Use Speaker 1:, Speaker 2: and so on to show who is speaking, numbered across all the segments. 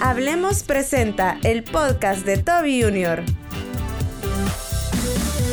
Speaker 1: Hablemos presenta el podcast de Toby Jr.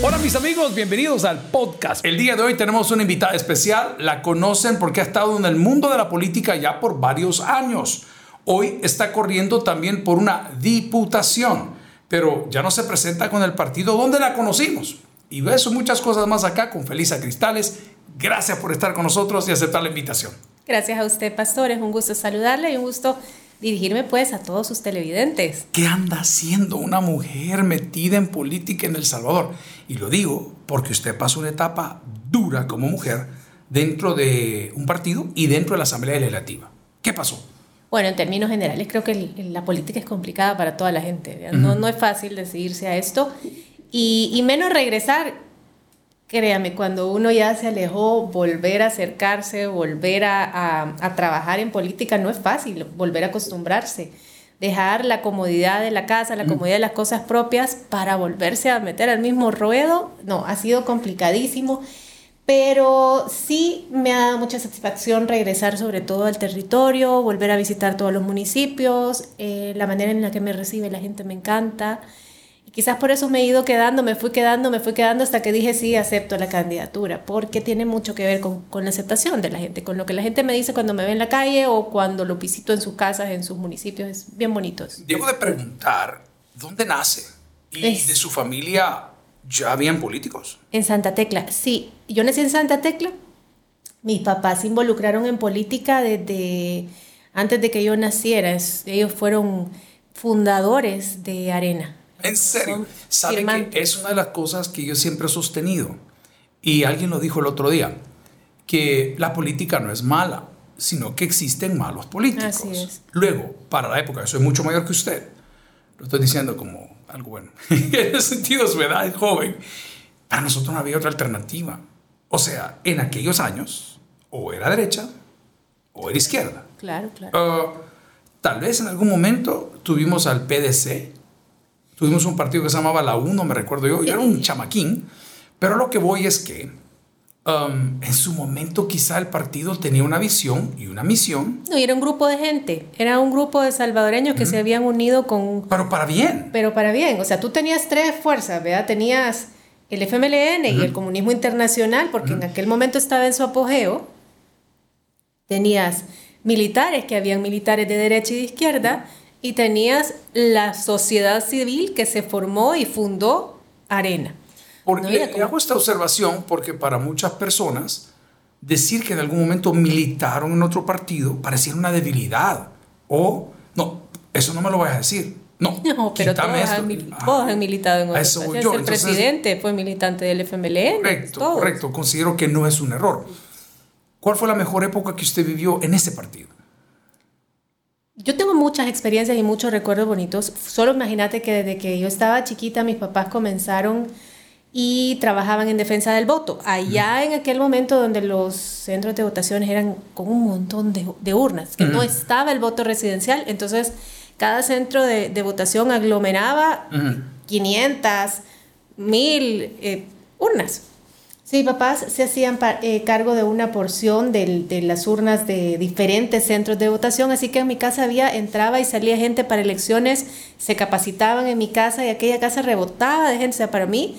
Speaker 2: Hola mis amigos, bienvenidos al podcast. El día de hoy tenemos una invitada especial, la conocen porque ha estado en el mundo de la política ya por varios años. Hoy está corriendo también por una diputación, pero ya no se presenta con el partido donde la conocimos. Y eso muchas cosas más acá con Felisa Cristales. Gracias por estar con nosotros y aceptar la invitación.
Speaker 3: Gracias a usted, pastor. Es un gusto saludarle y un gusto dirigirme pues a todos sus televidentes.
Speaker 2: ¿Qué anda haciendo una mujer metida en política en El Salvador? Y lo digo porque usted pasó una etapa dura como mujer dentro de un partido y dentro de la Asamblea Legislativa. ¿Qué pasó?
Speaker 3: Bueno, en términos generales creo que la política es complicada para toda la gente. No, no es fácil decidirse a esto y, y menos regresar Créame, cuando uno ya se alejó, volver a acercarse, volver a, trabajar en política no es fácil, volver a acostumbrarse. Dejar la comodidad de la casa, la comodidad de las cosas propias para volverse a meter al mismo ruedo, no, ha sido complicadísimo. Pero sí me ha dado mucha satisfacción regresar sobre todo al territorio, volver a visitar todos los municipios, eh, la manera en la que me recibe la gente me encanta. Quizás por eso me he ido quedando, me fui quedando, me fui quedando hasta que dije sí, acepto la candidatura, porque tiene mucho que ver con, con, la aceptación de la gente, con lo que la gente me dice cuando me ve en la calle o cuando lo visito en sus casas, en sus municipios, es bien bonito.
Speaker 2: Debo de preguntar, ¿dónde nace? ¿Y de su familia ya habían políticos?
Speaker 3: En Santa Tecla, sí. Yo nací en Santa Tecla. Mis papás se involucraron en política desde antes de que yo naciera. ellos fueron fundadores de Arena.
Speaker 2: En serio, sabe que es una de las cosas que yo siempre he sostenido. Y alguien lo dijo el otro día, que la política no es mala, sino que existen malos políticos. Luego, para la época, yo soy mucho mayor que usted, lo estoy diciendo como algo bueno, en el sentido de su edad es joven, para nosotros no había otra alternativa. O sea, en aquellos años, o era derecha o era izquierda.
Speaker 3: Claro, claro. Ah,
Speaker 2: tal vez en algún momento tuvimos al PDC, Tuvimos un partido que se llamaba La Uno, me recuerdo yo, y era un chamaquín. Pero lo que voy es que um, en su momento quizá el partido tenía una visión y una misión.
Speaker 3: No, y era un grupo de gente, era un grupo de salvadoreños que se habían unido con...
Speaker 2: Pero para bien.
Speaker 3: Pero para bien, o sea, tú tenías tres fuerzas, ¿verdad? Tenías el FMLN y el comunismo internacional, porque en aquel momento estaba en su apogeo. Tenías militares, que habían militares de derecha y de izquierda y tenías la sociedad civil que se formó y fundó Arena.
Speaker 2: Porque ¿no? hago esta observación porque para muchas personas decir que en algún momento militaron en otro partido parecía una debilidad o no, eso no me lo voy a decir. No,
Speaker 3: no pero todos han, todos han, militado en otro partido. El presidente fue militante del FMLN.
Speaker 2: Correcto, correcto. Considero que no es un error. ¿Cuál fue la mejor época que usted vivió en ese partido?
Speaker 3: Yo tengo muchas experiencias y muchos recuerdos bonitos. Solo imagínate que desde que yo estaba chiquita, mis papás comenzaron y trabajaban en defensa del voto. Allá en aquel momento donde los centros de votaciones eran con un montón de, urnas, que no estaba el voto residencial, entonces cada centro de, votación aglomeraba 500, 1000 eh, urnas. Sí, papás se hacían eh, cargo de una porción de las urnas de diferentes centros de votación, así que en mi casa había, entraba y salía gente para elecciones, se capacitaban en mi casa y aquella casa rebotaba de gente. O sea, para mí,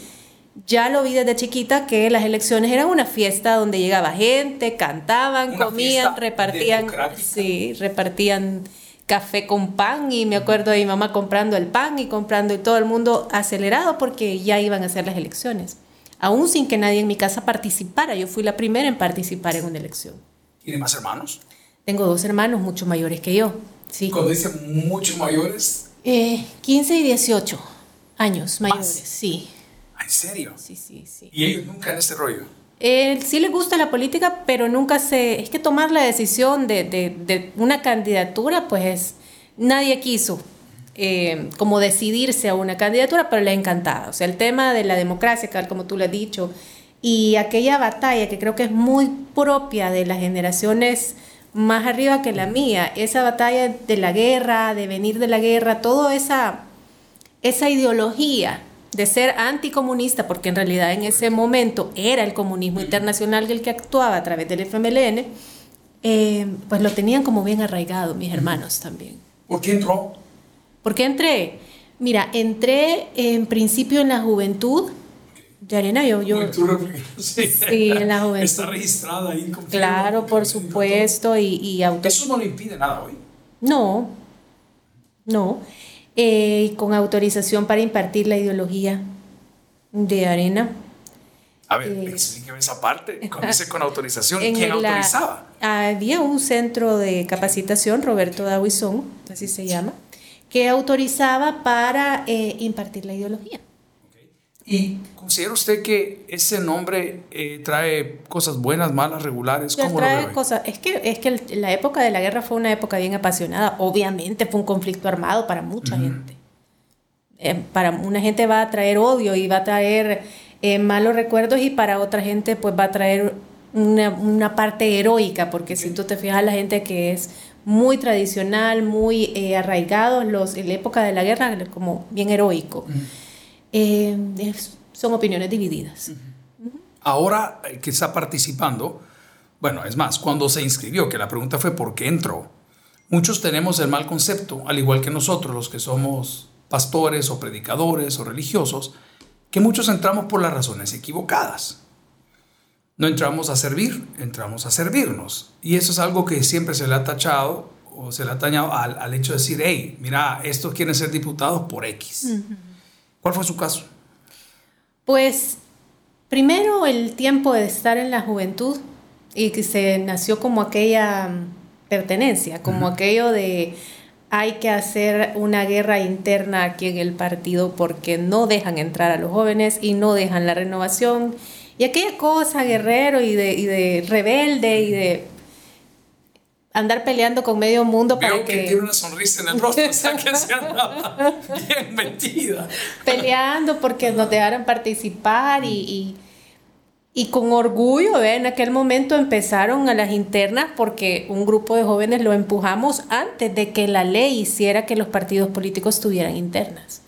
Speaker 3: ya lo vi desde chiquita que las elecciones eran una fiesta donde llegaba gente, cantaban, comían, repartían, sí, repartían café con pan y me acuerdo de mi mamá comprando el pan y comprando y todo el mundo acelerado porque ya iban a ser las elecciones aún sin que nadie en mi casa participara. Yo fui la primera en participar en una elección.
Speaker 2: ¿Tiene más hermanos?
Speaker 3: Tengo dos hermanos mucho mayores que yo. Sí.
Speaker 2: Cuando dicen mucho mayores.
Speaker 3: Eh, 15 y 18 años mayores, sí.
Speaker 2: ¿Ah, ¿En serio?
Speaker 3: Sí, sí, sí.
Speaker 2: ¿Y ellos nunca en ese rollo?
Speaker 3: Eh, sí les gusta la política, pero nunca se... Es que tomar la decisión de, de, de una candidatura, pues nadie quiso. Eh, como decidirse a una candidatura, pero le ha encantado. O sea, el tema de la democracia, como tú lo has dicho, y aquella batalla que creo que es muy propia de las generaciones más arriba que la mía, esa batalla de la guerra, de venir de la guerra, toda esa, esa ideología de ser anticomunista, porque en realidad en ese momento era el comunismo internacional el que actuaba a través del FMLN, eh, pues lo tenían como bien arraigado mis hermanos también.
Speaker 2: ¿Por qué entró?
Speaker 3: ¿Por qué entré? Mira, entré en principio en la juventud de Arena. Yo, yo,
Speaker 2: sí.
Speaker 3: sí, en la juventud.
Speaker 2: Está registrada ahí.
Speaker 3: Claro, por supuesto. Y, y
Speaker 2: Eso no le impide nada hoy.
Speaker 3: No, no. Eh, con autorización para impartir la ideología de Arena.
Speaker 2: A ver, eh, explíqueme esa parte. Con, dice con autorización, ¿quién autorizaba?
Speaker 3: había un centro de capacitación, Roberto Dawison, así se llama, que autorizaba para eh, impartir la ideología.
Speaker 2: ¿Y considera usted que ese nombre eh, trae cosas buenas, malas, regulares?
Speaker 3: ¿Cómo trae cosas. Es que, es que la época de la guerra fue una época bien apasionada. Obviamente fue un conflicto armado para mucha gente. Eh, para una gente va a traer odio y va a traer eh, malos recuerdos y para otra gente pues va a traer una, una parte heroica, porque si tú te fijas la gente que es muy tradicional, muy arraigado en, los, en la época de la guerra, como bien heroico. Eh, son opiniones divididas.
Speaker 2: Ahora que está participando, bueno, es más, cuando se inscribió, que la pregunta fue ¿por qué entró? Muchos tenemos el mal concepto, al igual que nosotros, los que somos pastores o predicadores o religiosos, que muchos entramos por las razones equivocadas. No entramos a servir, entramos a servirnos. Y eso es algo que siempre se le ha tachado o se le ha tañado al, hecho de decir, hey, mira, estos quieren ser diputados por X. ¿Cuál fue su caso?
Speaker 3: Pues primero el tiempo de estar en la juventud y que se nació como aquella mm, pertenencia, como aquello de hay que hacer una guerra interna aquí en el partido porque no dejan entrar a los jóvenes y no dejan la renovación. Y aquella cosa guerrero y de, y de rebelde y de andar peleando con medio mundo
Speaker 2: para que... tiene una sonrisa en el rostro, o sea que se andaba bien metida.
Speaker 3: Peleando porque nos dejaran participar y, y, con orgullo, en aquel momento empezaron a las internas porque un grupo de jóvenes lo empujamos antes de que la ley hiciera que los partidos políticos tuvieran internas.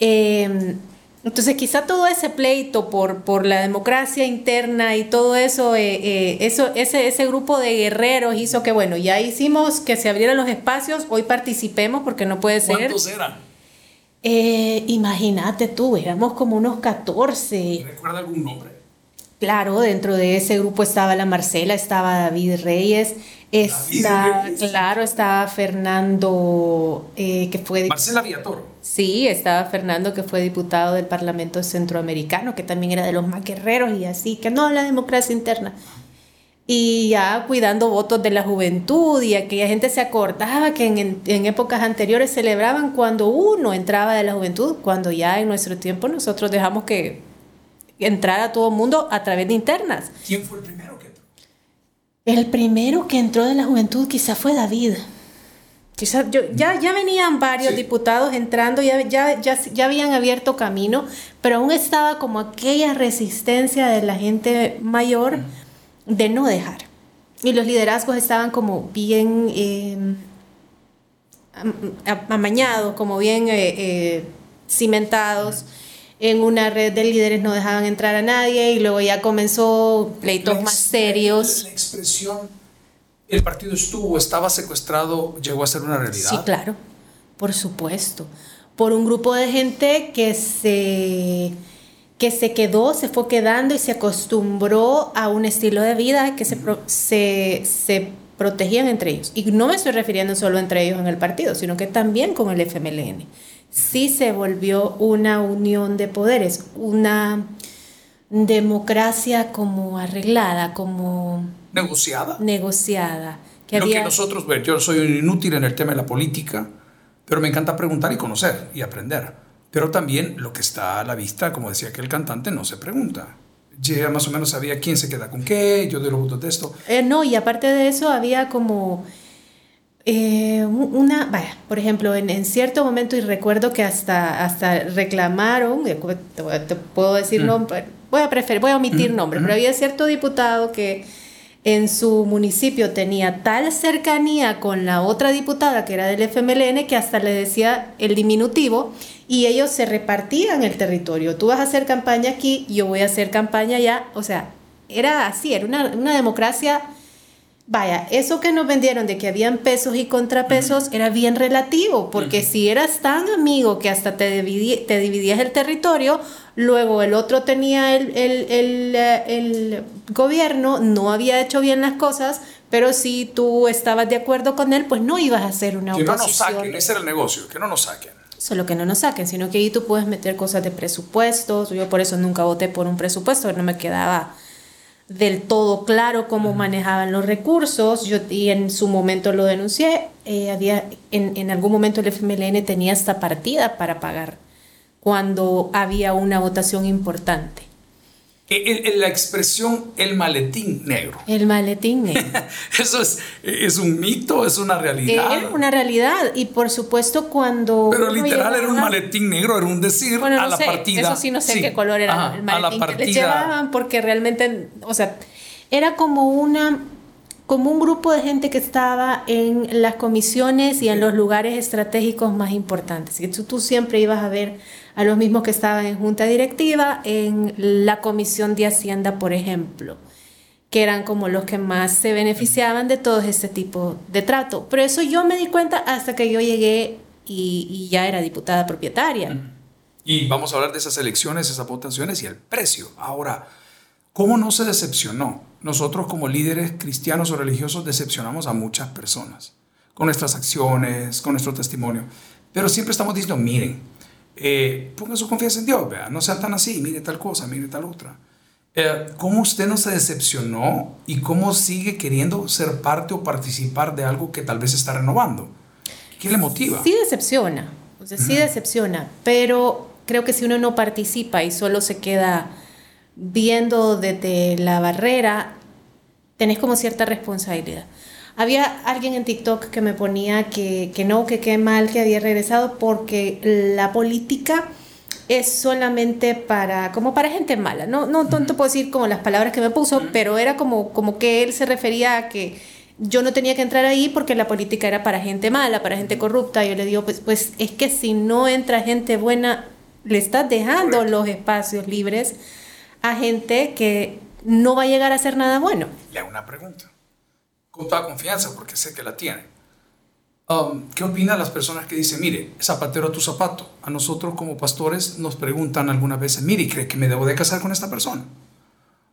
Speaker 3: Eh, entonces quizá todo ese pleito por, por la democracia interna y todo eso, eh, eh, eso ese, ese grupo de guerreros hizo que, bueno, ya hicimos que se abrieran los espacios, hoy participemos porque no puede ser.
Speaker 2: ¿Cuántos eran?
Speaker 3: Eh, imagínate tú, éramos como unos 14.
Speaker 2: ¿Recuerda algún nombre?
Speaker 3: Claro, dentro de ese grupo estaba la Marcela, estaba David Reyes, está, claro, estaba Fernando, que fue...
Speaker 2: Marcela Villatoro.
Speaker 3: Sí, estaba Fernando, que fue diputado del Parlamento Centroamericano, que también era de los más guerreros y así, que no, la democracia interna. Y ya cuidando votos de la juventud y aquella gente se acordaba que en, en, épocas anteriores celebraban cuando uno entraba de la juventud, cuando ya en nuestro tiempo nosotros dejamos que entrara todo el mundo a través de internas.
Speaker 2: ¿Quién fue el primero que entró?
Speaker 3: El primero que entró de la juventud quizá fue David ya, ya venían varios diputados entrando, ya, ya, ya, ya habían abierto camino, pero aún estaba como aquella resistencia de la gente mayor de no dejar. Y los liderazgos estaban como bien eh, amañados, como bien eh, eh, cimentados en una red de líderes no dejaban entrar a nadie y luego ya comenzó pleitos más serios.
Speaker 2: La expresión el partido estuvo, estaba secuestrado, llegó a ser una realidad.
Speaker 3: Sí, claro, por supuesto. Por un grupo de gente que se, que se quedó, se fue quedando y se acostumbró a un estilo de vida que se, se, se protegían entre ellos. Y no me estoy refiriendo solo entre ellos en el partido, sino que también con el FMLN. Sí se volvió una unión de poderes, una democracia como arreglada, como
Speaker 2: negociada.
Speaker 3: Negociada.
Speaker 2: Que Lo que nosotros, yo soy inútil en el tema de la política, pero me encanta preguntar y conocer y aprender. Pero también lo que está a la vista, como decía aquel cantante, no se pregunta. Ya más o menos sabía quién se queda con qué, yo de los votos de esto.
Speaker 3: Eh, no, y aparte de eso había como eh, una, vaya, por ejemplo, en, en, cierto momento, y recuerdo que hasta, hasta reclamaron, te, puedo decir mm. nombre, voy a preferir, voy a omitir mm. nombres, pero había cierto diputado que en su municipio tenía tal cercanía con la otra diputada que era del FMLN que hasta le decía el diminutivo y ellos se repartían el territorio. Tú vas a hacer campaña aquí, yo voy a hacer campaña allá. O sea, era así, era una, democracia Vaya, eso que nos vendieron de que habían pesos y contrapesos era bien relativo, porque si eras tan amigo que hasta te, te dividías el territorio, luego el otro tenía el, el, el, eh, el, gobierno, no había hecho bien las cosas, pero si tú estabas de acuerdo con él, pues no ibas a hacer una
Speaker 2: oposición. Que no nos saquen, ese era el negocio, que no nos saquen.
Speaker 3: Solo que no nos saquen, sino que ahí tú puedes meter cosas de presupuestos. Yo por eso nunca voté por un presupuesto, no me quedaba del todo claro cómo manejaban los recursos. Yo y en su momento lo denuncié. Eh, había en, en, algún momento el FMLN tenía esta partida para pagar cuando había una votación importante.
Speaker 2: La expresión el maletín negro.
Speaker 3: El maletín negro.
Speaker 2: Eso es, es un mito, es una realidad.
Speaker 3: Es una realidad y por supuesto cuando...
Speaker 2: Pero literal era un maletín negro, era un decir a la partida.
Speaker 3: Eso sí, no sé qué color era el maletín que le llevaban porque realmente, o sea, era como una como un grupo de gente que estaba en las comisiones y en los lugares estratégicos más importantes. Y tú, tú siempre ibas a ver a los mismos que estaban en junta directiva, en la comisión de Hacienda, por ejemplo, que eran como los que más se beneficiaban de todo este tipo de trato. Pero eso yo me di cuenta hasta que yo llegué y, ya era diputada propietaria.
Speaker 2: Y vamos a hablar de esas elecciones, esas votaciones y el precio. Ahora, ¿cómo no se decepcionó? Nosotros como líderes cristianos o religiosos decepcionamos a muchas personas con nuestras acciones, con nuestro testimonio. Pero siempre estamos diciendo, miren, eh, ponga su confianza en Dios, vea, no sea tan así, mire tal cosa, mire tal otra. Eh, ¿Cómo usted no se decepcionó y cómo sigue queriendo ser parte o participar de algo que tal vez está renovando? ¿Qué le motiva?
Speaker 3: Sí decepciona, o sea, sí decepciona, pero creo que si uno no participa y solo se queda viendo desde la barrera, tenés como cierta responsabilidad. Había alguien en TikTok que me ponía que, que no, que qué mal que había regresado porque la política es solamente para, como para gente mala. No, no, te puedo decir como las palabras que me puso, pero era como, como que él se refería a que yo no tenía que entrar ahí porque la política era para gente mala, para gente corrupta. Yo le digo, pues, pues es que si no entra gente buena, le estás dejando los espacios libres a gente que no va a llegar a hacer nada bueno.
Speaker 2: Le hago una pregunta con toda confianza porque sé que la tiene. Um, ¿Qué opinan las personas que dicen, mire, zapatero a tu zapato? A nosotros como pastores nos preguntan algunas veces, mire, ¿cree que me debo de casar con esta persona?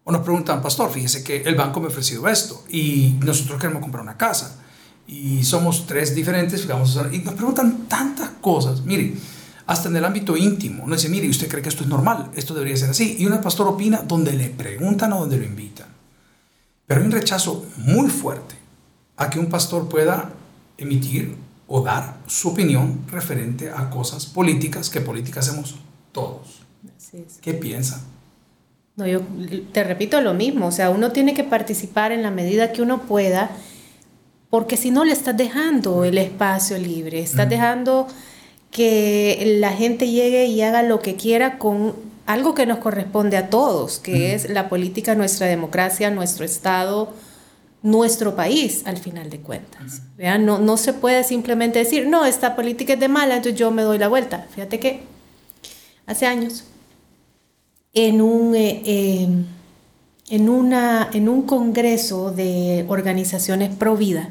Speaker 2: O nos preguntan, pastor, fíjese que el banco me ha ofrecido esto y nosotros queremos comprar una casa y somos tres diferentes, vamos y nos preguntan tantas cosas. Mire, hasta en el ámbito íntimo, no dice, mire, ¿usted cree que esto es normal? Esto debería ser así. Y una pastor opina donde le preguntan o donde lo invitan. Pero hay un rechazo muy fuerte a que un pastor pueda emitir o dar su opinión referente a cosas políticas, que políticas hacemos todos. ¿Qué piensa?
Speaker 3: No, yo te repito lo mismo, o sea, uno tiene que participar en la medida que uno pueda, porque si no le estás dejando el espacio libre, estás dejando que la gente llegue y haga lo que quiera con algo que nos corresponde a todos, que es la política, nuestra democracia, nuestro Estado, nuestro país, al final de cuentas. No, no se puede simplemente decir, no, esta política es de mala, entonces yo me doy la vuelta. Fíjate que hace años, en un, eh, em, en una, en un congreso de organizaciones pro vida,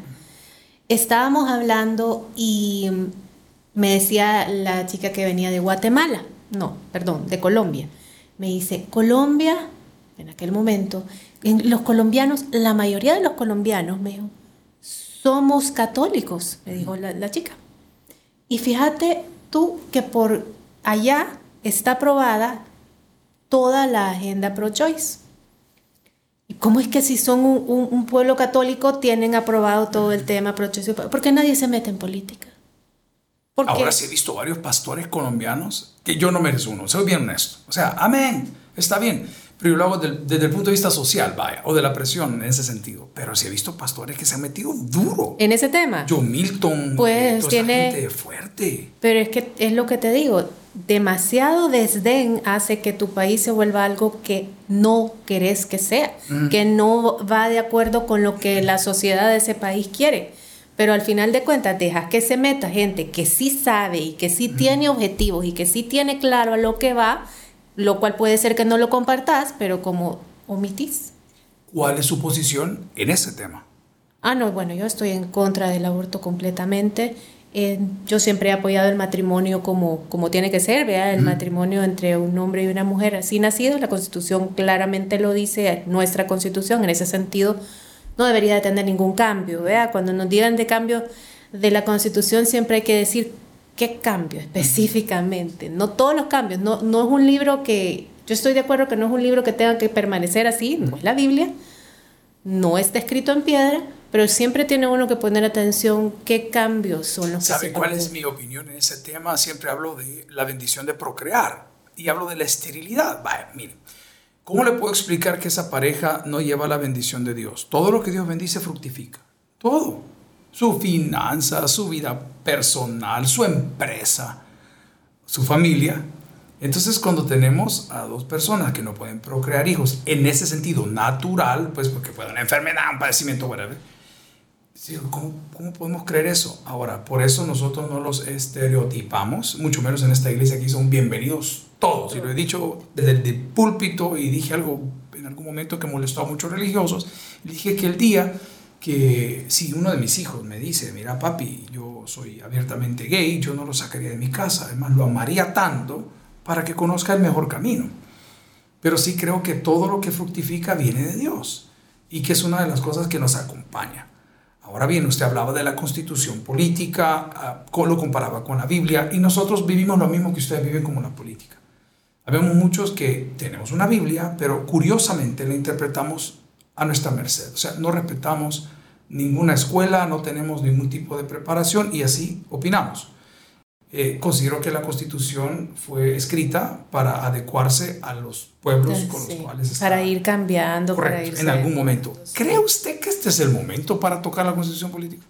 Speaker 3: estábamos hablando y me decía la chica que venía de Guatemala, no, perdón, de Colombia. Me dice, Colombia, en aquel momento, los colombianos, la mayoría de los colombianos, me dijo, somos católicos, me dijo la, chica. Y fíjate tú que por allá está aprobada toda la agenda pro-choice. ¿Y cómo es que si son un, pueblo católico tienen aprobado todo el tema pro-choice? Porque nadie se mete en política.
Speaker 2: Ahora sí he visto varios pastores colombianos que yo no merezco uno, soy bien honesto. O sea, amén, está bien. Pero yo lo hago desde, el punto de vista social, vaya, o de la presión en ese sentido. Pero sí he visto pastores que se han metido duro.
Speaker 3: En ese tema.
Speaker 2: John Milton, pues tiene gente fuerte.
Speaker 3: Pero es que es lo que te digo, demasiado desdén hace que tu país se vuelva algo que no querés que sea, que no va de acuerdo con lo que la sociedad de ese país quiere. Pero al final de cuentas, dejas que se meta gente que sí sabe y que sí tiene objetivos y que sí tiene claro a lo que va, lo cual puede ser que no lo compartas, pero como omitís.
Speaker 2: ¿Cuál es su posición en ese tema?
Speaker 3: Ah, no, bueno, yo estoy en contra del aborto completamente. Eh, yo siempre he apoyado el matrimonio como, como tiene que ser, ¿vea? el matrimonio entre un hombre y una mujer así nacido. La constitución claramente lo dice, nuestra constitución en ese sentido no debería de tener ningún cambio. ¿vea? Cuando nos digan de cambio de la constitución siempre hay que decir qué cambio específicamente. No todos los cambios, no, no es un libro que, yo estoy de acuerdo que no es un libro que tenga que permanecer así, no es la Biblia, no está escrito en piedra, pero siempre tiene uno que poner atención qué cambios son los
Speaker 2: ¿Sabe cuál es mi opinión en ese tema? Siempre hablo de la bendición de procrear y hablo de la esterilidad. Vaya, mire, ¿cómo le puedo explicar que esa pareja no lleva la bendición de Dios? Todo lo que Dios bendice fructifica. Todo. Su finanza, su vida personal, su empresa, su familia. Entonces, cuando tenemos a dos personas que no pueden procrear hijos en ese sentido natural, pues porque puede una enfermedad, un padecimiento, whatever, ¿cómo, ¿cómo, podemos creer eso? Ahora, por eso nosotros no los estereotipamos, mucho menos en esta iglesia aquí son bienvenidos todos. Y lo he dicho desde el púlpito y dije algo en algún momento que molestó a muchos religiosos. dije que el día que si uno de mis hijos me dice, mira papi, yo soy abiertamente gay, yo no lo sacaría de mi casa, además lo amaría tanto para que conozca el mejor camino. Pero sí creo que todo lo que fructifica viene de Dios y que es una de las cosas que nos acompaña. Ahora bien, usted hablaba de la constitución política, ah, lo comparaba con la Biblia, y nosotros vivimos lo mismo que ustedes viven como la política. Habemos muchos que tenemos una Biblia, pero curiosamente la interpretamos a nuestra merced. O sea, no respetamos ninguna escuela, no tenemos ningún tipo de preparación y así opinamos. Eh, considero que la constitución fue escrita para adecuarse a los pueblos con los cuales
Speaker 3: está. Para ir cambiando,
Speaker 2: para ir en algún momento. ¿Cree usted que este es el momento para tocar la constitución política?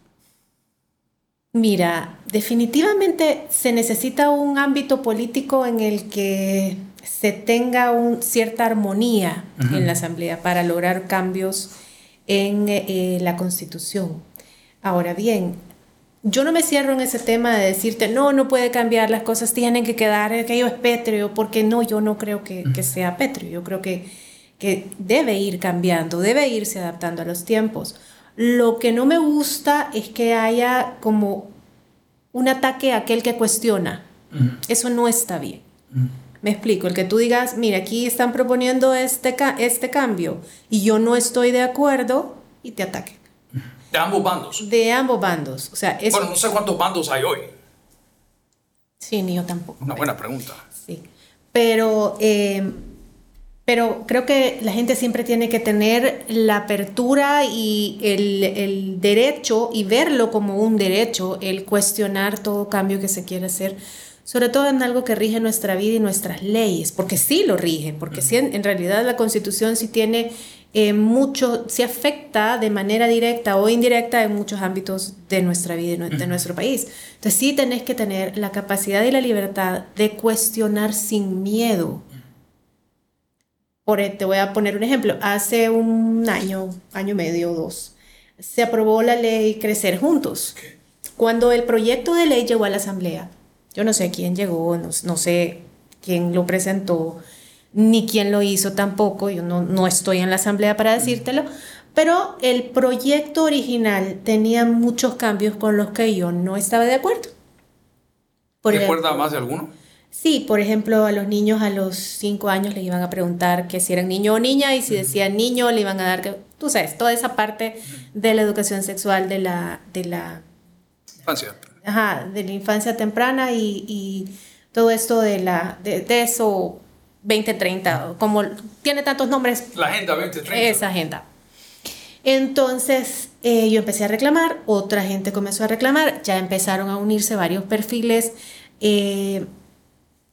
Speaker 3: Mira, definitivamente se necesita un ámbito político en el que se tenga un, cierta armonía en la Asamblea para lograr cambios en eh, la Constitución. Ahora bien, yo no me cierro en ese tema de decirte, no, no puede cambiar, las cosas tienen que quedar, aquello es pétreo, porque no, yo no creo que, que sea pétreo, yo creo que, que debe ir cambiando, debe irse adaptando a los tiempos. Lo que no me gusta es que haya como un ataque a aquel que cuestiona. Eso no está bien. Me explico, el que tú digas, mira, aquí están proponiendo este, este cambio y yo no estoy de acuerdo y te ataque.
Speaker 2: De ambos bandos.
Speaker 3: De ambos bandos. O sea,
Speaker 2: Bueno, no sé cuántos bandos hay hoy.
Speaker 3: Sí, ni yo tampoco.
Speaker 2: Una buena pregunta.
Speaker 3: Sí. Pero, eh, pero creo que la gente siempre tiene que tener la apertura y el, el, derecho y verlo como un derecho, el cuestionar todo cambio que se quiere hacer, sobre todo en algo que rige nuestra vida y nuestras leyes, porque sí lo rigen, porque sí, en realidad la constitución sí tiene eh, mucho, se afecta de manera directa o indirecta en muchos ámbitos de nuestra vida y de nuestro país. Entonces sí tenés que tener la capacidad y la libertad de cuestionar sin miedo. Por, te voy a poner un ejemplo. Hace un año, año y medio o dos, se aprobó la ley Crecer Juntos. Cuando el proyecto de ley llegó a la Asamblea, yo no sé quién llegó, no, no sé quién lo presentó, ni quién lo hizo tampoco, yo no, no estoy en la asamblea para decírtelo, pero el proyecto original tenía muchos cambios con los que yo no estaba de acuerdo.
Speaker 2: Por ¿Te acuerdas más de alguno?
Speaker 3: Sí, por ejemplo, a los niños a los 5 años le iban a preguntar que si eran niño o niña y si decían niño le iban a dar, que, tú sabes, toda esa parte de la educación sexual de la... De la
Speaker 2: infancia.
Speaker 3: Ajá, de la infancia temprana y, y todo esto de, la, de, de eso 2030, como tiene tantos nombres.
Speaker 2: La Agenda 2030.
Speaker 3: Esa agenda. Entonces eh, yo empecé a reclamar, otra gente comenzó a reclamar, ya empezaron a unirse varios perfiles eh,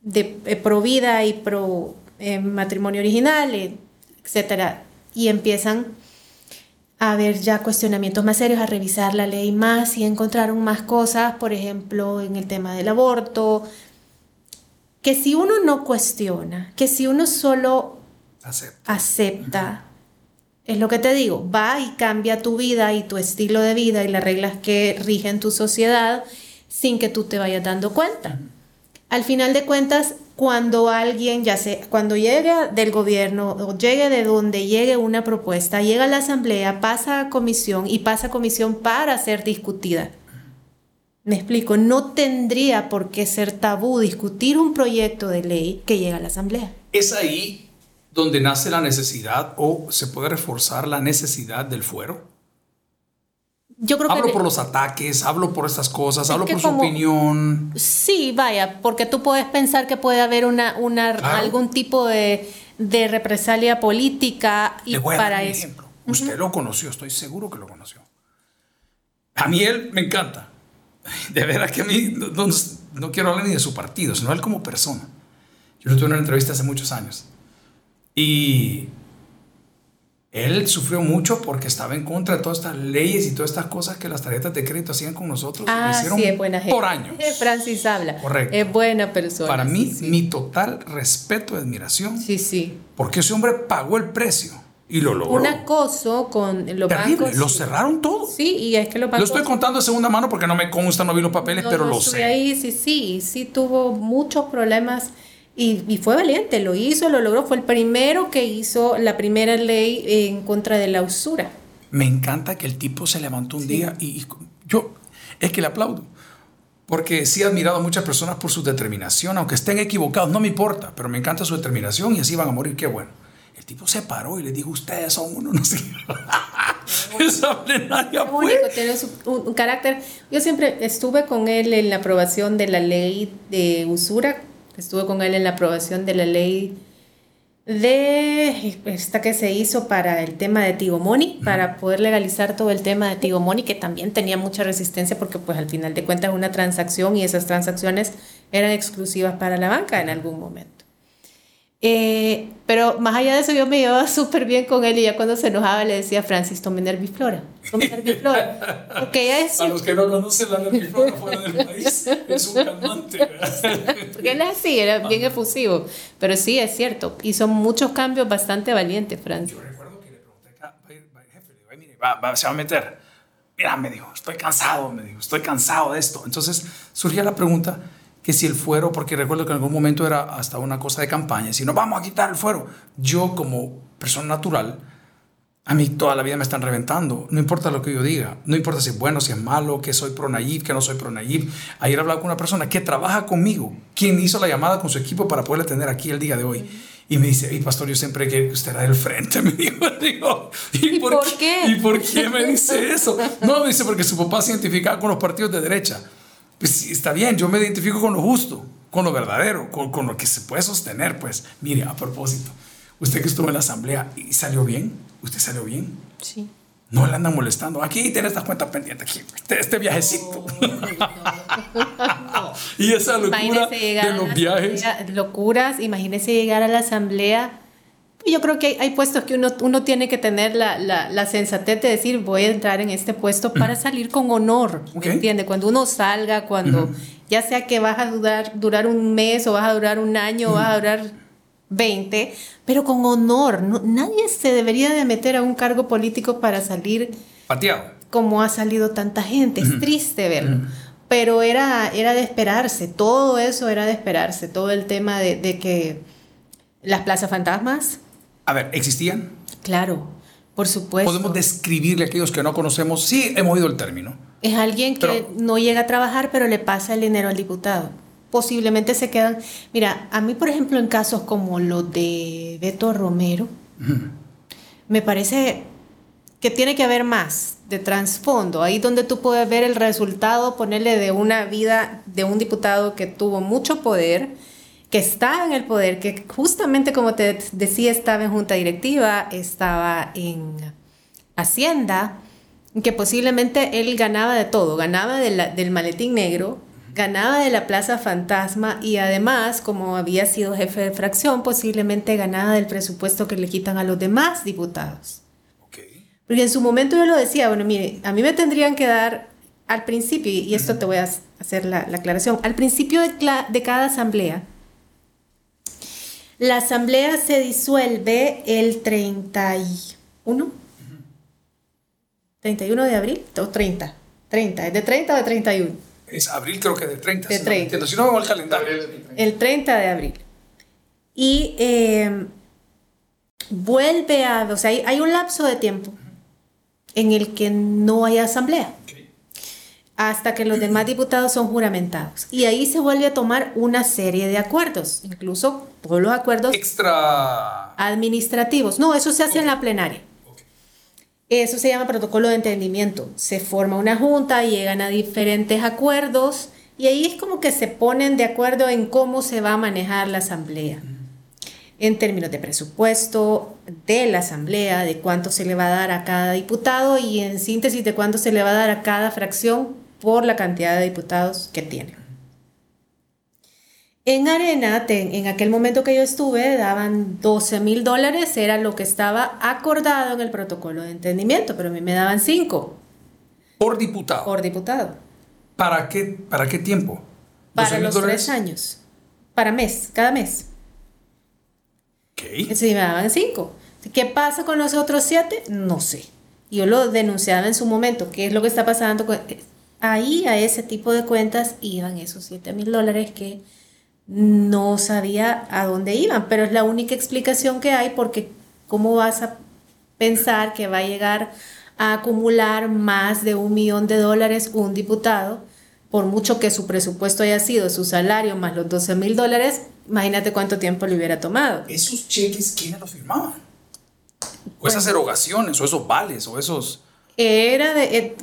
Speaker 3: de eh, pro vida y pro matrimonio original, etcétera, y empiezan a haber ya cuestionamientos más serios, a revisar la ley más y encontraron más cosas, por ejemplo, en el tema del aborto, que si uno no cuestiona, que si uno solo acepta, es lo que te digo, va y cambia tu vida y tu estilo de vida y las reglas que rigen tu sociedad sin que tú te vayas dando cuenta. al final de cuentas, cuando alguien, ya sea, cuando llegue del gobierno o llegue de donde llegue una propuesta, llega a la asamblea, pasa a comisión y pasa a comisión para ser discutida. Me explico, no tendría por qué ser tabú discutir un proyecto de ley que llega a la asamblea.
Speaker 2: Es ahí donde nace la necesidad o se puede reforzar la necesidad del fuero
Speaker 3: yo creo
Speaker 2: hablo por los ataques, hablo por estas cosas, hablo por su opinión.
Speaker 3: Sí, vaya, porque tú puedes pensar que puede haber una, una algún tipo de, de, represalia política y
Speaker 2: Le voy a para dar un ejemplo. Usted lo conoció, estoy seguro que lo conoció. A mí él me encanta. De veras que a mí no, no quiero hablar ni de su partido, sino él como persona. Yo lo tuve en una entrevista hace muchos años. Y él sufrió mucho porque estaba en contra de todas estas leyes y todas estas cosas que las tarjetas de crédito hacían con nosotros.
Speaker 3: Ah, hicieron sí, es buena gente.
Speaker 2: Por años.
Speaker 3: Francis habla.
Speaker 2: Correcto.
Speaker 3: Es buena persona.
Speaker 2: Para mí, mi total respeto y admiración.
Speaker 3: Sí, sí.
Speaker 2: Porque ese hombre pagó el precio. Y lo logró.
Speaker 3: Un acoso con los
Speaker 2: Terrible.
Speaker 3: bancos.
Speaker 2: Lo cerraron todo.
Speaker 3: Sí, y es que los bancos...
Speaker 2: Lo estoy contando de segunda mano porque no me consta, no vi los papeles, pero lo sé.
Speaker 3: Ahí sí, sí, sí tuvo muchos problemas y, fue valiente, lo hizo, lo logró. Fue el primero que hizo la primera ley en contra de la usura.
Speaker 2: Me encanta que el tipo se levantó un día y, yo es que le aplaudo. Porque sí he admirado a muchas personas por su determinación, aunque estén equivocados, no me importa, pero me encanta su determinación y así van a morir, qué bueno. El tipo se paró y le dijo, ustedes son uno, no sé. Esa plenaria fue.
Speaker 3: Tiene un, un, carácter. Yo siempre estuve con él en la aprobación de la ley de usura Estuve con él en la aprobación de la ley de esta que se hizo para el tema de Tigomoni, para poder legalizar todo el tema de Tigomoni, que también tenía mucha resistencia porque pues al final de cuentas es una transacción y esas transacciones eran exclusivas para la banca en algún momento. Eh, pero más allá de eso, yo me llevaba súper bien con él y ya cuando se enojaba le decía, Francis, tome Nerviflora, tome Nerviflora. Porque
Speaker 2: ya es... A los que no conocen la Nerviflora fuera del país, es un calmante.
Speaker 3: Porque él es así, era bien efusivo. Pero sí, es cierto, hizo muchos cambios bastante valientes, Francis.
Speaker 2: Yo recuerdo que le pregunté, jefe, le digo, mire, va, va, se va a meter. Mira, me dijo, estoy cansado, me dijo, estoy cansado de esto. Entonces surgía la pregunta, que si el fuero, porque recuerdo que en algún momento era hasta una cosa de campaña, si no vamos a quitar el fuero, yo como persona natural, a mí toda la vida me están reventando, no importa lo que yo diga, no importa si es bueno, si es malo, que soy pro Nayib, que no soy pro Nayib. Ayer hablaba con una persona que trabaja conmigo, quien hizo la llamada con su equipo para poderle tener aquí el día de hoy. Y me dice, y pastor, yo siempre quiero que usted era del frente. Me dijo, digo,
Speaker 3: ¿y, por, qué?
Speaker 2: ¿Y por qué me dice eso? No, me dice, porque su papá se identificaba con los partidos de derecha pues está bien, yo me identifico con lo justo, con lo verdadero, con, con, lo que se puede sostener, pues. Mire, a propósito, usted que estuvo en la asamblea y salió bien, ¿usted salió bien?
Speaker 3: Sí.
Speaker 2: No le andan molestando. Aquí tiene estas cuentas pendientes, aquí, este, este viajecito. y esa locura de los viajes.
Speaker 3: Locuras, imagínese llegar a la asamblea yo creo que hay, puestos que uno, uno tiene que tener la, la, la, sensatez de decir, voy a entrar en este puesto para salir con honor, ¿me entiende? Cuando uno salga, cuando ya sea que vas a durar, durar un mes o vas a durar un año o vas a durar 20, pero con honor. No, nadie se debería de meter a un cargo político para salir...
Speaker 2: Pateado.
Speaker 3: Como ha salido tanta gente. Es triste verlo. Pero era, era de esperarse, todo eso era de esperarse, todo el tema de, de que las plazas fantasmas,
Speaker 2: a ver, ¿existían?
Speaker 3: Claro, por supuesto.
Speaker 2: Podemos describirle a aquellos que no conocemos, sí, hemos oído el término.
Speaker 3: Es alguien que no llega a trabajar, pero le pasa el dinero al diputado. Posiblemente se quedan. Mira, a mí, por ejemplo, en casos como los de Beto Romero, me parece que tiene que haber más de trasfondo. Ahí donde tú puedes ver el resultado, ponerle de una vida de un diputado que tuvo mucho poder que estaba en el poder, que justamente como te decía estaba en junta directiva, estaba en Hacienda, que posiblemente él ganaba de todo, ganaba del maletín negro, ganaba de la Plaza Fantasma y además, como había sido jefe de fracción, posiblemente ganaba del presupuesto que le quitan a los demás diputados. Porque en su momento yo lo decía, bueno, mire, a mí me tendrían que dar al principio, y esto te voy a hacer la, aclaración, al principio de, de cada asamblea, la asamblea se disuelve el 31. 31 de abril o 30. 30, ¿es de 30 o de 31?
Speaker 2: Es abril creo que del 30.
Speaker 3: De 30.
Speaker 2: Si no, vemos el calendario.
Speaker 3: El 30 de abril. Y eh, vuelve a... O sea, hay, un lapso de tiempo en el que no hay asamblea. Hasta que los demás diputados son juramentados. Y ahí se vuelve a tomar una serie de acuerdos. Incluso todos los acuerdos...
Speaker 2: Extra...
Speaker 3: Administrativos. No, eso se hace en la plenaria. Eso se llama protocolo de entendimiento. Se forma una junta, llegan a diferentes acuerdos y ahí es como que se ponen de acuerdo en cómo se va a manejar la asamblea. En términos de presupuesto de la asamblea, de cuánto se le va a dar a cada diputado y en síntesis de cuánto se le va a dar a cada fracción por la cantidad de diputados que tiene. En Arena, en aquel momento que yo estuve, daban 12 mil dólares, era lo que estaba acordado en el protocolo de entendimiento, pero a mí me daban 5.
Speaker 2: Por diputado.
Speaker 3: Por diputado.
Speaker 2: ¿Para qué, para qué tiempo?
Speaker 3: Para los tres años. Para mes, cada mes.
Speaker 2: ¿Qué?
Speaker 3: Sí, me daban 5. ¿Qué pasa con los otros 7? No sé. Yo lo denunciaba en su momento. ¿Qué es lo que está pasando? Ahí a ese tipo de cuentas iban esos 7 mil dólares que no sabía a dónde iban, pero es la única explicación que hay porque ¿cómo vas a pensar que va a llegar a acumular más de un millón de dólares un diputado? Por mucho que su presupuesto haya sido su salario más los 12 mil dólares, imagínate cuánto tiempo le hubiera tomado.
Speaker 2: ¿Esos cheques quiénes los firmaban? ¿O esas erogaciones, o esos vales, o esos...?
Speaker 3: Era de... Eh,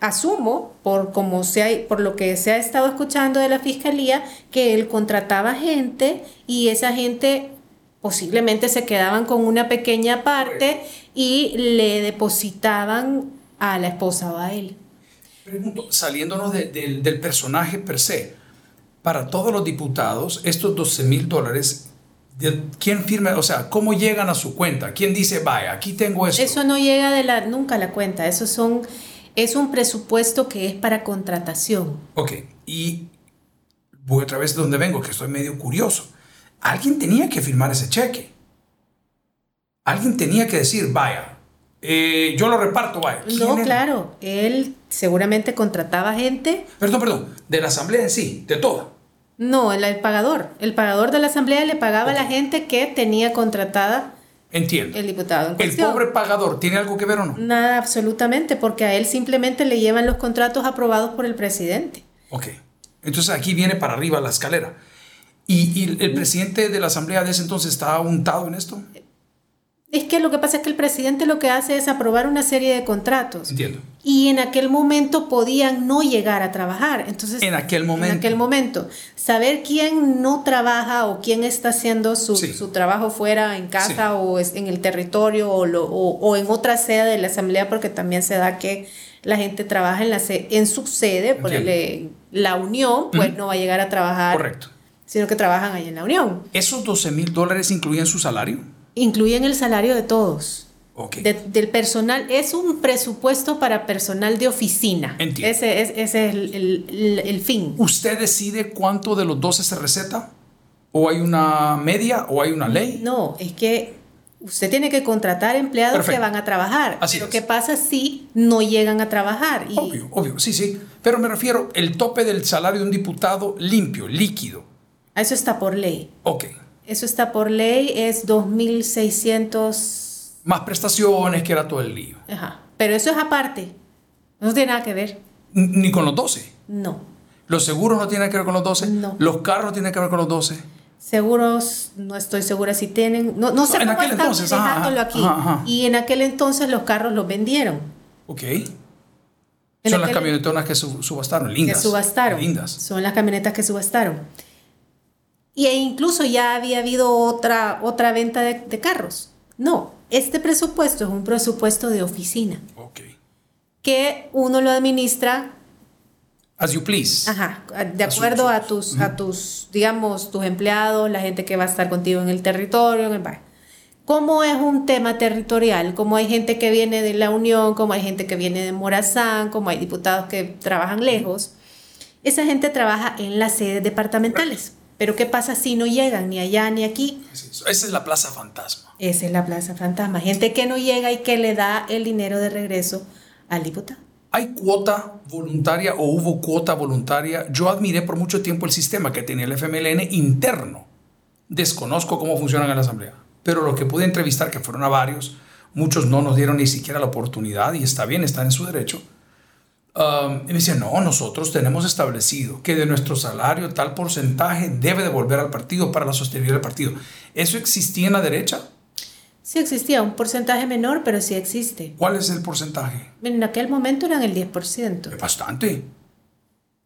Speaker 3: asumo, por, como se por lo que se ha estado escuchando de la fiscalía, que él contrataba gente y esa gente posiblemente se quedaban con una pequeña parte y le depositaban a la esposa o a él.
Speaker 2: Pregunto, saliéndonos del personaje per se, para todos los diputados, estos 12 mil dólares, ¿quién firma? O sea, ¿cómo llegan a su cuenta? ¿Quién dice, vaya, aquí tengo esto?
Speaker 3: Eso no llega de la, nunca a la cuenta, esos son es un presupuesto que es para contratación.
Speaker 2: Ok, y voy otra vez donde vengo, que estoy medio curioso. Alguien tenía que firmar ese cheque. Alguien tenía que decir, vaya, eh, yo lo reparto, vaya.
Speaker 3: No, claro, él seguramente contrataba gente.
Speaker 2: Perdón, perdón, de la asamblea en sí, de toda.
Speaker 3: No, el, pagador. El pagador de la asamblea le pagaba a la gente que tenía contratada
Speaker 2: Entiendo.
Speaker 3: El diputado.
Speaker 2: ¿El pobre pagador tiene algo que ver o no?
Speaker 3: Nada, absolutamente, porque a él simplemente le llevan los contratos aprobados por el presidente.
Speaker 2: Ok. Entonces aquí viene para arriba la escalera. ¿Y, y el presidente de la asamblea de ese entonces está untado en esto?
Speaker 3: Es que lo que pasa es que el presidente lo que hace es aprobar una serie de contratos.
Speaker 2: Entiendo.
Speaker 3: Y en aquel momento podían no llegar a trabajar. Entonces,
Speaker 2: en aquel momento.
Speaker 3: En aquel momento. Saber quién no trabaja o quién está haciendo su, su trabajo fuera, en casa o en el territorio o, lo, o, en otra sede de la asamblea, porque también se da que la gente trabaja en, la en su sede, por la unión, pues no va a llegar a trabajar.
Speaker 2: Correcto.
Speaker 3: Sino que trabajan ahí en la unión.
Speaker 2: ¿Esos 12 mil dólares incluyen su salario?
Speaker 3: Incluyen el salario de todos. del personal, es un presupuesto para personal de oficina.
Speaker 2: Entiendo.
Speaker 3: Ese, es, ese es el, el, fin.
Speaker 2: ¿Usted decide cuánto de los 12 se receta? ¿O hay una media o hay una ley?
Speaker 3: No, es que usted tiene que contratar empleados que van a trabajar. Así pero ¿qué pasa si no llegan a trabajar?
Speaker 2: Obvio, obvio, sí, sí. Pero me refiero, el tope del salario de un diputado limpio, líquido.
Speaker 3: Eso está por ley.
Speaker 2: Ok.
Speaker 3: Eso está por ley, es 2.600...
Speaker 2: Más prestaciones, que era todo el lío.
Speaker 3: Ajá. Pero eso es aparte. No tiene nada que ver.
Speaker 2: Ni con los 12.
Speaker 3: No.
Speaker 2: ¿Los seguros no tienen que ver con los 12?
Speaker 3: No.
Speaker 2: ¿Los carros tienen que ver con los 12?
Speaker 3: Seguros, no estoy segura si tienen. No, no sé
Speaker 2: en aquel entonces,
Speaker 3: aquí. Y en aquel entonces los carros los vendieron.
Speaker 2: Ok. Son las camionetonas que subastaron, lindas.
Speaker 3: Que subastaron.
Speaker 2: Lindas.
Speaker 3: Son las camionetas que subastaron. Y e incluso ya había habido otra, otra venta de, carros. No, este presupuesto es un presupuesto de oficina.
Speaker 2: Ok.
Speaker 3: Que uno lo administra.
Speaker 2: As you please.
Speaker 3: Ajá, de acuerdo a, tus, a tus, digamos, tus empleados, la gente que va a estar contigo en el territorio, en el bar. Como es un tema territorial, como hay gente que viene de la Unión, como hay gente que viene de Morazán, como hay diputados que trabajan lejos, esa gente trabaja en las sedes departamentales. Pero ¿qué pasa si no llegan ni allá ni aquí?
Speaker 2: Esa es la plaza fantasma.
Speaker 3: Esa es la plaza fantasma. Gente que no llega y que le da el dinero de regreso al diputado.
Speaker 2: ¿Hay cuota voluntaria o hubo cuota voluntaria? Yo admiré por mucho tiempo el sistema que tenía el FMLN interno. Desconozco cómo funciona en la Asamblea, pero lo que pude entrevistar, que fueron a varios, muchos no nos dieron ni siquiera la oportunidad y está bien, están en su derecho. Um, y me no, nosotros tenemos establecido que de nuestro salario tal porcentaje debe devolver al partido para la sostenibilidad del partido. ¿Eso existía en la derecha?
Speaker 3: Sí existía, un porcentaje menor, pero sí existe.
Speaker 2: ¿Cuál es el porcentaje?
Speaker 3: En aquel momento eran el 10%.
Speaker 2: Es bastante.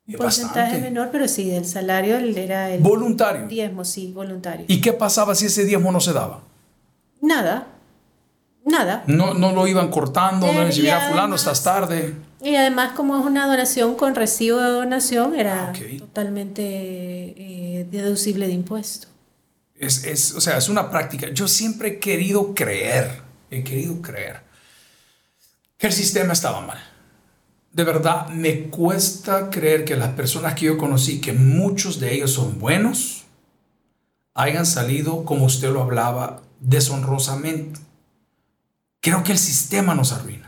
Speaker 3: Un porcentaje menor, pero sí, el salario era el...
Speaker 2: Voluntario.
Speaker 3: Diezmo, sí, voluntario.
Speaker 2: ¿Y qué pasaba si ese diezmo no se daba?
Speaker 3: Nada. Nada.
Speaker 2: No, no lo iban cortando, no decían, fulano, estás tarde.
Speaker 3: Y además, como es una donación con recibo de donación, era totalmente eh, deducible de impuesto.
Speaker 2: Es, es, o sea, es una práctica. Yo siempre he querido creer, he querido creer que el sistema estaba mal. De verdad, me cuesta creer que las personas que yo conocí, que muchos de ellos son buenos, hayan salido, como usted lo hablaba, deshonrosamente. Creo que el sistema nos arruina.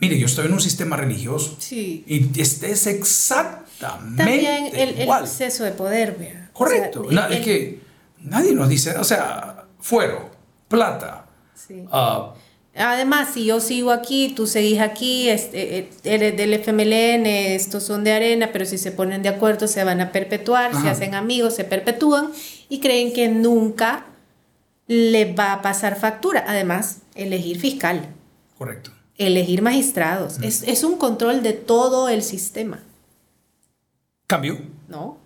Speaker 2: Mire, yo estoy en un sistema religioso.
Speaker 3: Sí.
Speaker 2: Y este es exactamente
Speaker 3: También el, el exceso de poder, ¿verdad?
Speaker 2: Correcto. es que Nadie nos dice, o sea, fuero, plata. Sí.
Speaker 3: Ah, Además, si yo sigo aquí, tú seguís aquí, este, eh, eres del FMLN, estos son de arena, pero si se ponen de acuerdo se van a perpetuar, se hacen amigos, se perpetúan y creen que nunca le va a pasar factura. Además, elegir fiscal.
Speaker 2: Correcto.
Speaker 3: Elegir magistrados. es, es un control de todo el sistema.
Speaker 2: ¿Cambio?
Speaker 3: No.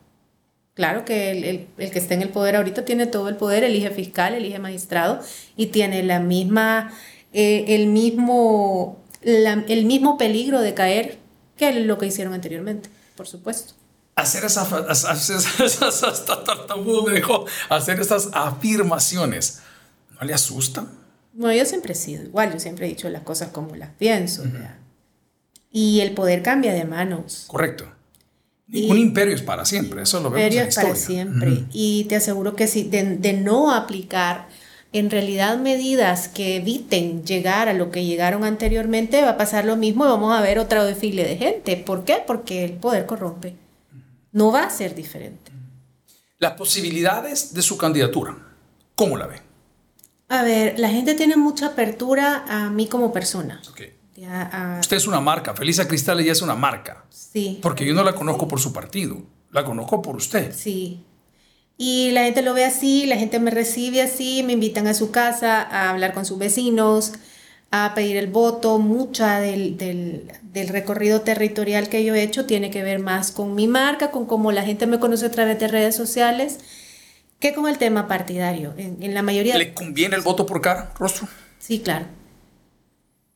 Speaker 3: Claro que el, que está en el poder ahorita tiene todo el poder, elige fiscal, elige magistrado y tiene la misma, eh, el, mismo, el mismo peligro de caer que lo que hicieron anteriormente, por supuesto.
Speaker 2: Hacer esas, hacer hacer esas afirmaciones, ¿no le asusta?
Speaker 3: Bueno, yo siempre he sido igual, yo siempre he dicho las cosas como las pienso. Y el poder cambia de manos.
Speaker 2: Correcto un imperio es para siempre, eso lo vemos en la historia.
Speaker 3: para siempre. Y te aseguro que si de, no aplicar en realidad medidas que eviten llegar a lo que llegaron anteriormente, va a pasar lo mismo y vamos a ver otro desfile de gente. ¿Por qué? Porque el poder corrompe. No va a ser diferente.
Speaker 2: Las posibilidades de su candidatura, ¿cómo la ve?
Speaker 3: A ver, la gente tiene mucha apertura a mí como persona.
Speaker 2: Okay. Usted es una marca, Felisa Cristal ya es una marca.
Speaker 3: Sí.
Speaker 2: Porque yo no la conozco por su partido, la conozco por usted.
Speaker 3: Sí. Y la gente lo ve así, la gente me recibe así, me invitan a su casa a hablar con sus vecinos, a pedir el voto. Mucha del, del, recorrido territorial que yo he hecho tiene que ver más con mi marca, con cómo la gente me conoce a través de redes sociales, que con el tema partidario. En, en la mayoría...
Speaker 2: ¿Le conviene el voto por cara, rostro?
Speaker 3: Sí, claro.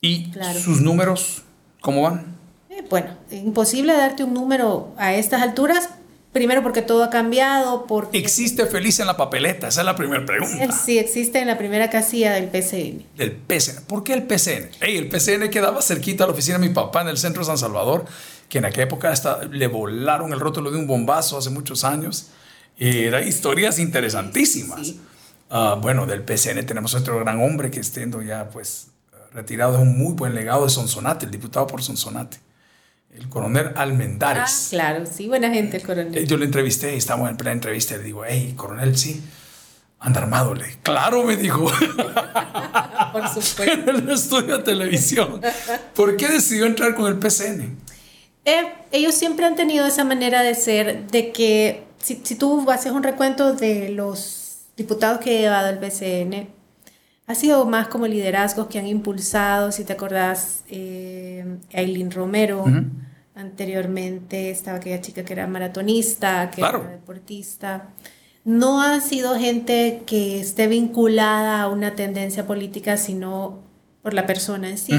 Speaker 2: ¿Y sus números cómo van?
Speaker 3: Eh, bueno, imposible darte un número a estas alturas. Primero porque todo ha cambiado. Porque...
Speaker 2: ¿Existe feliz en la papeleta? Esa es la primera pregunta.
Speaker 3: Eh, sí, existe en la primera casilla del PCN.
Speaker 2: Del PCN. ¿Por qué el PCN? el PCN quedaba cerquita a la oficina de mi papá en el centro de San Salvador, que en aquella época hasta le volaron el rótulo de un bombazo hace muchos años. Era historias interesantísimas. Ah, bueno, del PCN tenemos otro gran hombre que estando ya pues retirado de un muy buen legado de Sonsonate, el diputado por Sonsonate, el coronel Almendares. Ah,
Speaker 3: claro, sí, buena gente el coronel. Eh,
Speaker 2: yo le entrevisté, estábamos en plena entrevista, y le digo, hey, coronel, sí, anda armado. Le, claro, me dijo.
Speaker 3: por supuesto.
Speaker 2: en el estudio de televisión. ¿Por qué decidió entrar con el PCN?
Speaker 3: Eh, ellos siempre han tenido esa manera de ser, de que si, si tú haces un recuento de los diputados que he llevado el PCN, ha sido más como liderazgos que han impulsado, si te acordás, eh, Aileen Romero. Anteriormente estaba aquella chica que era maratonista, que era deportista. No ha sido gente que esté vinculada a una tendencia política, sino por la persona en sí.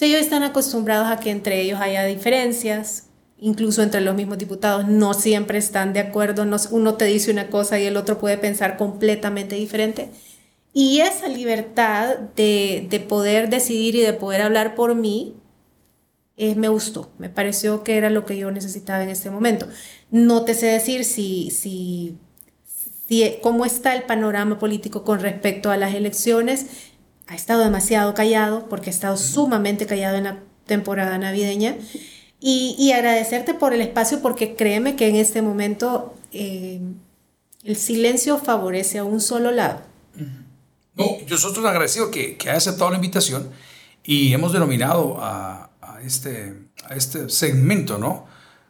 Speaker 3: ellos están acostumbrados a que entre ellos haya diferencias, incluso entre los mismos diputados no siempre están de acuerdo, uno te dice una cosa y el otro puede pensar completamente diferente. Y esa libertad de, poder decidir y de poder hablar por mí eh, me gustó, me pareció que era lo que yo necesitaba en este momento. No te sé decir si, si, si, cómo está el panorama político con respecto a las elecciones. Ha estado demasiado callado porque ha estado sumamente callado en la temporada navideña. Y, agradecerte por el espacio porque créeme que en este momento eh, el silencio favorece a un solo lado.
Speaker 2: No, yo soy agradecido que, que haya aceptado la invitación y hemos denominado a, este, a este segmento, ¿no?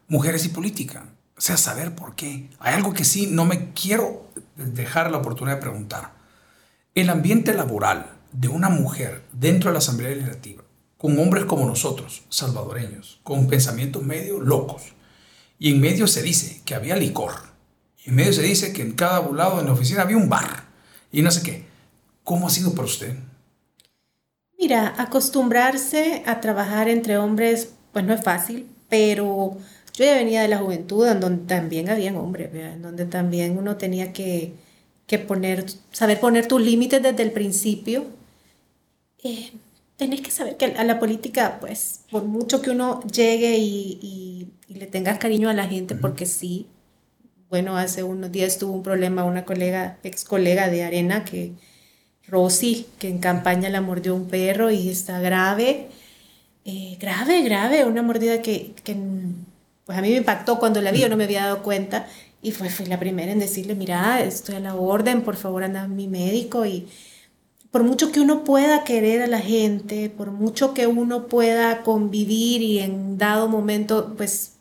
Speaker 2: Mujeres y política. O sea, saber por qué. Hay algo que sí no me quiero dejar la oportunidad de preguntar. El ambiente laboral de una mujer dentro de la Asamblea Legislativa, con hombres como nosotros, salvadoreños, con pensamientos medio locos, y en medio se dice que había licor, y en medio se dice que en cada lado en la oficina había un bar, y no sé qué. ¿Cómo ha sido para usted?
Speaker 3: Mira, acostumbrarse a trabajar entre hombres, pues no es fácil, pero yo ya venía de la juventud, en donde también habían hombres, en donde también uno tenía que, poner, saber poner tus límites desde el principio. Eh, tenés que saber que a la política, pues, por mucho que uno llegue y, le tengas cariño a la gente, porque sí, bueno, hace unos días tuvo un problema una colega, ex colega de Arena que Rosy, que en campaña la mordió un perro y está grave, eh, grave, grave, una mordida que, pues a mí me impactó cuando la vi, yo no me había dado cuenta y fue, fue la primera en decirle, mira, estoy a la orden, por favor anda a mi médico y por mucho que uno pueda querer a la gente, por mucho que uno pueda convivir y en dado momento pues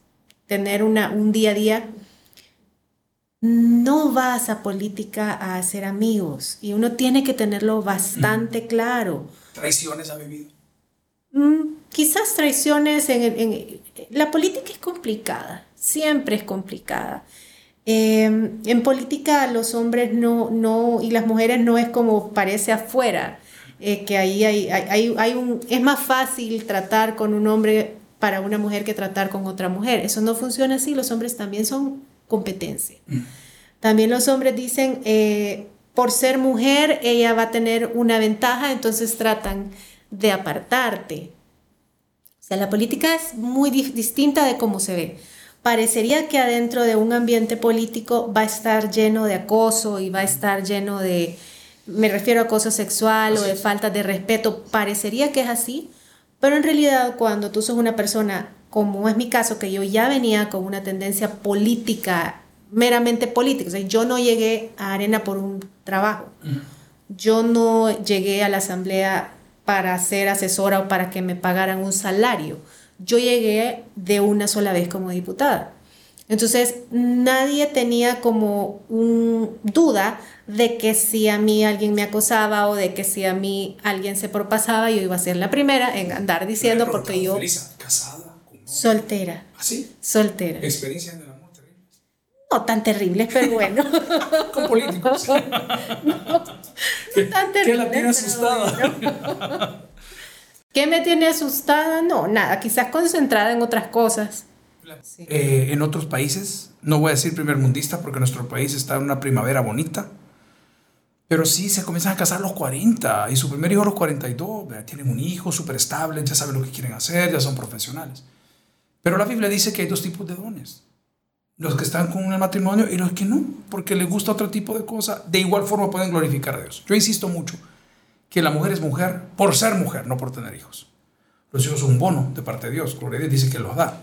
Speaker 3: tener una, un día a día, no vas a política a hacer amigos y uno tiene que tenerlo bastante claro.
Speaker 2: ¿Traiciones ha vivido?
Speaker 3: Mm, quizás traiciones en, La política es complicada, siempre es complicada. Em, en política los hombres no, no, y las mujeres no es como parece afuera, eh, que ahí hay, hay, hay, un, es más fácil tratar con un hombre para una mujer que tratar con otra mujer. Eso no funciona así, los hombres también son competencia. También los hombres dicen, eh, por ser mujer, ella va a tener una ventaja, entonces tratan de apartarte. O sea, la política es muy distinta de cómo se ve. Parecería que adentro de un ambiente político va a estar lleno de acoso y va a estar lleno de, me refiero a acoso sexual o de falta de respeto, parecería que es así, pero en realidad cuando tú sos una persona como es mi caso, que yo ya venía con una tendencia política, meramente política, o sea, yo no llegué a Arena por un trabajo, yo no llegué a la asamblea para ser asesora o para que me pagaran un salario, yo llegué de una sola vez como diputada. Entonces, nadie tenía como un duda de que si a mí alguien me acosaba o de que si a mí alguien se propasaba, yo iba a ser la primera en andar diciendo porque yo... casada. Soltera.
Speaker 2: ¿Así?
Speaker 3: ¿Ah, Soltera.
Speaker 2: ¿Experiencia en el amor
Speaker 3: terrible? No tan terribles, pero bueno.
Speaker 2: Con políticos.
Speaker 3: no, tan terribles.
Speaker 2: ¿Qué la tiene asustada?
Speaker 3: ¿Qué me tiene asustada? No, nada, quizás concentrada en otras cosas.
Speaker 2: Eh, en otros países, no voy a decir primer mundista porque nuestro país está en una primavera bonita, pero sí se comienzan a casar a los 40 y su primer hijo a los 42, tienen un hijo súper estable, ya saben lo que quieren hacer, ya son profesionales. Pero la Biblia dice que hay dos tipos de dones. Los que están con el matrimonio y los que no, porque les gusta otro tipo de cosa. De igual forma pueden glorificar a Dios. Yo insisto mucho que la mujer es mujer por ser mujer, no por tener hijos. Los hijos son un bono de parte de Dios. Gloria a Dios dice que los da.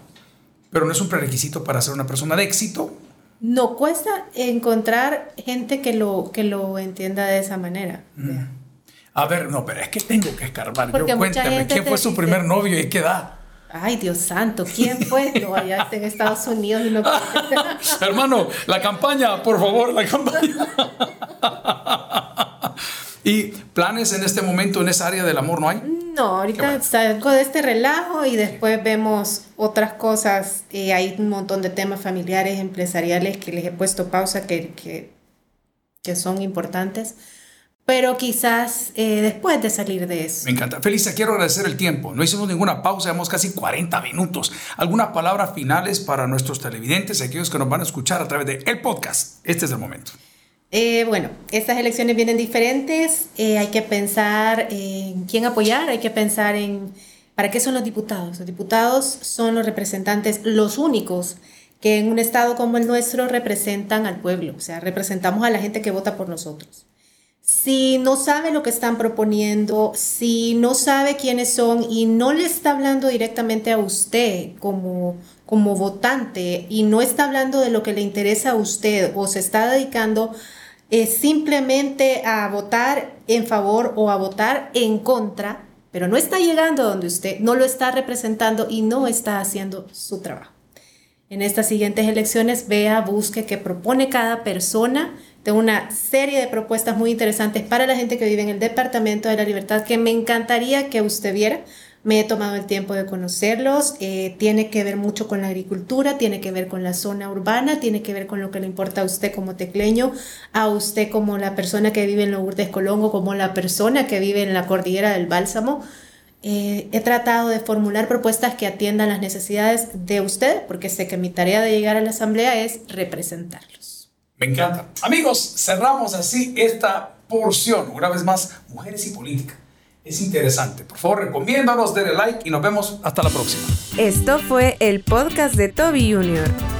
Speaker 2: Pero no es un prerequisito para ser una persona de éxito.
Speaker 3: No cuesta encontrar gente que lo, que lo entienda de esa manera. Mm.
Speaker 2: A ver, no, pero es que tengo que escarbar. Yo cuéntame, ¿quién fue su primer novio y qué edad?
Speaker 3: Ay, Dios santo, ¿quién fue? No, allá está en Estados Unidos y no
Speaker 2: Hermano, la campaña, por favor, la campaña. ¿Y planes en este momento en esa área del amor no hay?
Speaker 3: No, ahorita salgo de este relajo y después vemos otras cosas. Eh, hay un montón de temas familiares, empresariales que les he puesto pausa que, que, que son importantes pero quizás eh, después de salir de eso.
Speaker 2: Me encanta. Felicia, quiero agradecer el tiempo. No hicimos ninguna pausa, llevamos casi 40 minutos. ¿Algunas palabras finales para nuestros televidentes, aquellos que nos van a escuchar a través de el podcast? Este es el momento.
Speaker 3: Eh, bueno, estas elecciones vienen diferentes. Eh, hay que pensar en quién apoyar, hay que pensar en para qué son los diputados. Los diputados son los representantes, los únicos que en un estado como el nuestro representan al pueblo, o sea, representamos a la gente que vota por nosotros. si no sabe lo que están proponiendo, si no sabe quiénes son y no le está hablando directamente a usted como, como votante y no está hablando de lo que le interesa a usted o se está dedicando eh, simplemente a votar en favor o a votar en contra, pero no está llegando donde usted, no lo está representando y no está haciendo su trabajo. En estas siguientes elecciones, vea, busque qué propone cada persona tengo una serie de propuestas muy interesantes para la gente que vive en el Departamento de la Libertad que me encantaría que usted viera. Me he tomado el tiempo de conocerlos. Eh, tiene que ver mucho con la agricultura, tiene que ver con la zona urbana, tiene que ver con lo que le importa a usted como tecleño, a usted como la persona que vive en Lourdes Colongo, como la persona que vive en la cordillera del Bálsamo. Eh, he tratado de formular propuestas que atiendan las necesidades de usted, porque sé que mi tarea de llegar a la asamblea es representarlos.
Speaker 2: Me encanta. Amigos, cerramos así esta porción. Una vez más, mujeres y política. Es interesante. Por favor, recomiéndanos, denle like y nos vemos hasta la próxima.
Speaker 1: Esto fue el podcast de Toby Jr.